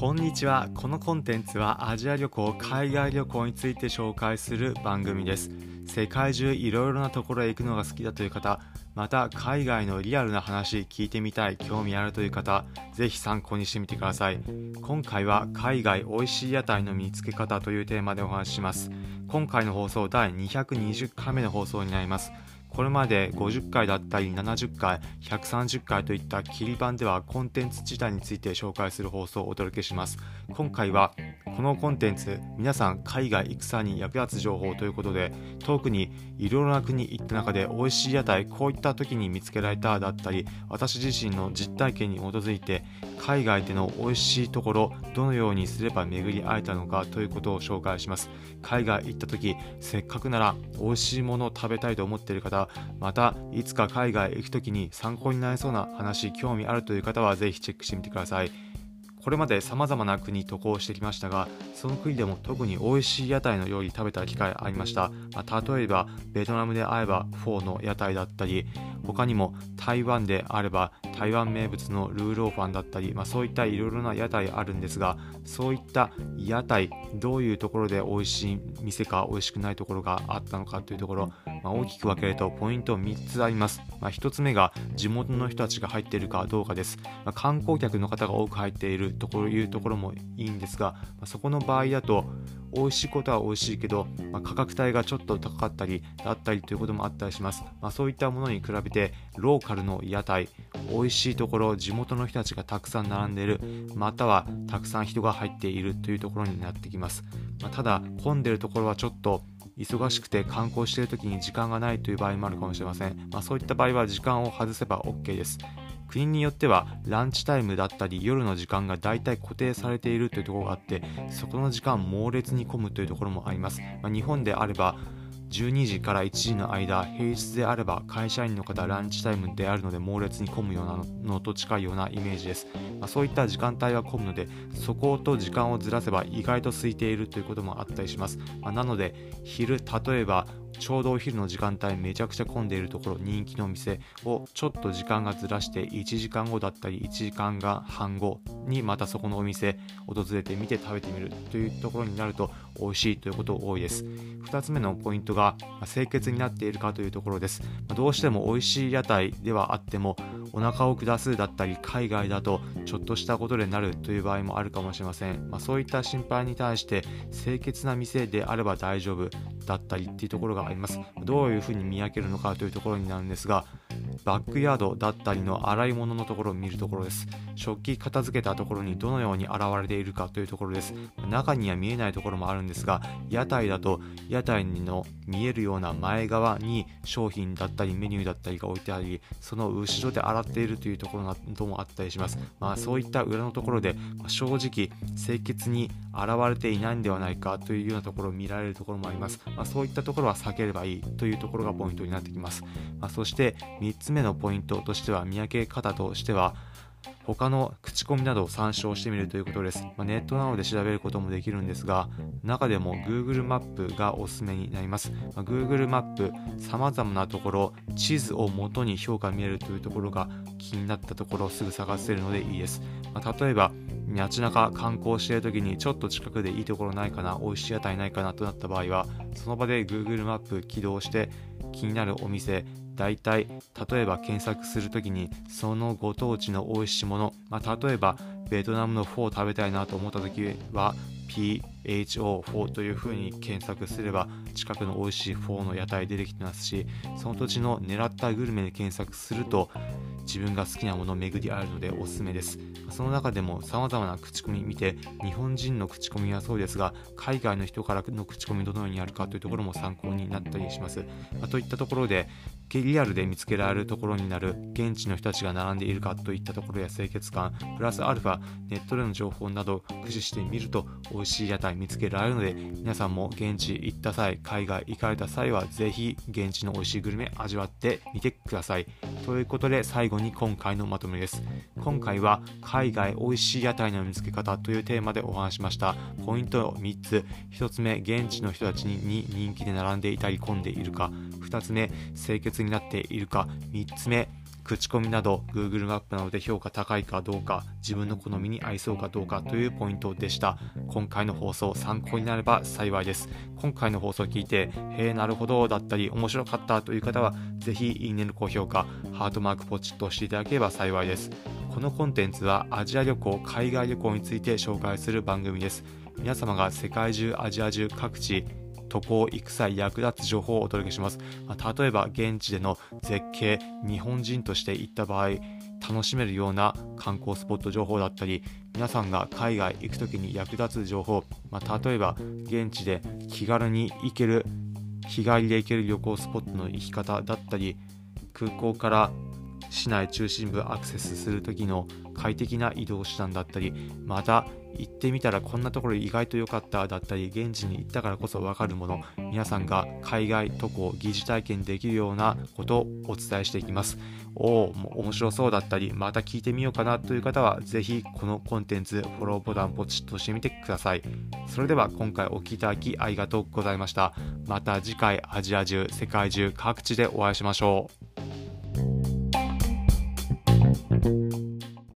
こんにちは。このコンテンツはアジア旅行海外旅行について紹介する番組です。世界中いろいろなところへ行くのが好きだという方また海外のリアルな話聞いてみたい興味あるという方ぜひ参考にしてみてください。今回は海外美味しい屋台の見つけ方というテーマでお話しします。今回の放送第220回目の放送になります。これまで50回だったり70回130回といった切り板ではコンテンツ自体について紹介する放送をお届けします。今回はこのコンテンツ皆さん海外戦に役立つ情報ということで特にいろいろな国行った中で美味しい屋台こういった時に見つけられただったり私自身の実体験に基づいて海外での美味しいところどのようにすれば巡り会えたのかということを紹介します。海外行った時せっかくなら美味しいものを食べたいと思っている方またいつか海外行く時に参考になりそうな話興味あるという方はぜひチェックしてみてください。これまで様々な国渡航してきましたがその国でも特に美味しい屋台の料理食べた機会ありました、まあ、例えばベトナムであればフォーの屋台だったり他にも台湾であれば台湾名物のルーローファンだったり、まあ、そういったいろいろな屋台あるんですがそういった屋台どういうところで美味しい店か美味しくないところがあったのかというところ、まあ、大きく分けるとポイント3つあります、まあ、1つ目が地元の人たちが入っているかどうかです、まあ観光客の方が多く入っているというところもいいんですが、まそこの場合だと美味しいことは美味しいけど、まあ、価格帯がちょっと高かったりだったりということもあったりします、まあ、そういったものに比べてローカルの屋台美味しいところ地元の人たちがたくさん並んでいるまたはたくさん人が入っているというところになってきます、まあ、ただ混んでるところはちょっと忙しくて観光している時に時間がないという場合もあるかもしれません、まあ、そういった場合は時間を外せば OK です。国によってはランチタイムだったり夜の時間が大体固定されているというところがあってそこの時間猛烈に混むというところもあります、まあ、日本であれば12時から1時の間平日であれば会社員の方ランチタイムであるので猛烈に混むようなのと近いようなイメージです、まあ、そういった時間帯は混むのでそこと時間をずらせば意外と空いているということもあったりします、まあ、なので昼例えばちょうどお昼の時間帯めちゃくちゃ混んでいるところ人気のお店をちょっと時間がずらして1時間後だったり1時間が半後にまたそこのお店訪れてみて食べてみるというところになると美味しいということ多いです。2つ目のポイントが清潔になっているかというところです。どうしても美味しい屋台ではあってもお腹を下すだったり海外だとちょっとしたことでなるという場合もあるかもしれません、まあ、そういった心配に対して清潔な店であれば大丈夫だったりっていうところががあります。どういうふうに見分けるのかというところになるんですがバックヤードだったりの洗い物のところを見るところです。食器片付けたところにどのように現れているかというところです。中には見えないところもあるんですが屋台だと屋台の見えるような前側に商品だったりメニューだったりが置いてありその後ろで洗っているというところなどもあったりします。まあそういった裏のところで正直清潔に現れていないんではないかというようなところを見られるところもあります、まあ、そういったところは避ければいいというところがポイントになってきます、まあ、そして3つ目のポイントとしては見分け方としては他の口コミなどを参照してみるということです。まあ、ネットなどで調べることもできるんですが、中でも Google マップがおすすめになります。まあ、Google マップ、様々なところ、地図を元に評価見えるというところが気になったところをすぐ探せるのでいいです。まあ、例えば、街中観光している時にちょっと近くでいいところないかな、美味しい屋台ないかなとなった場合は、その場で Google マップ起動して気になるお店、大体例えば検索する時にそのご当地の美味しいもの、まあ、例えばベトナムのフォーを食べたいなと思った時は PHO4 というふうに検索すれば近くの美味しいフォーの屋台出てきてますしその土地の狙ったグルメで検索すると自分が好きなもの巡り合えるのでおすすめです。その中でも様々な口コミ見て日本人の口コミはそうですが海外の人からの口コミどのようにあるかというところも参考になったりします、ま、といったところでリアルで見つけられるところになる現地の人たちが並んでいるかといったところや清潔感プラスアルファネットでの情報など駆使してみると美味しい屋台見つけられるので皆さんも現地行った際海外行かれた際はぜひ現地の美味しいグルメ味わってみてください。ということで最後にに今回のまとめです。今回は海外美味しい屋台の見つけ方というテーマでお話しました。ポイント3つ。1つ目現地の人たちに人気で並んでいたり混んでいるか。2つ目清潔になっているか。3つ目口コミなど Google マップなどで評価高いかどうか自分の好みに合いそうかどうかというポイントでした。今回の放送参考になれば幸いです。今回の放送を聞いてへえなるほどだったり面白かったという方はぜひいいねの高評価ハートマークポチッと押していただければ幸いです。このコンテンツはアジア旅行海外旅行について紹介する番組です。皆様が世界中アジア中各地渡航行く際役立つ情報をお届けします、まあ、例えば現地での絶景日本人として行った場合楽しめるような観光スポット情報だったり皆さんが海外行く時に役立つ情報、まあ、例えば現地で気軽に行ける日帰りで行ける旅行スポットの行き方だったり空港から市内中心部アクセスする時の快適な移動手段だったりまた行ってみたらこんなところ意外と良かっただったり現地に行ったからこそ分かるもの皆さんが海外渡航疑似体験できるようなことをお伝えしていきます。おお面白そうだったりまた聞いてみようかなという方はぜひこのコンテンツフォローボタンポチッとしてみてください。それでは今回お聴きいただきありがとうございました。また次回アジア中世界中各地でお会いしましょう。Thank you.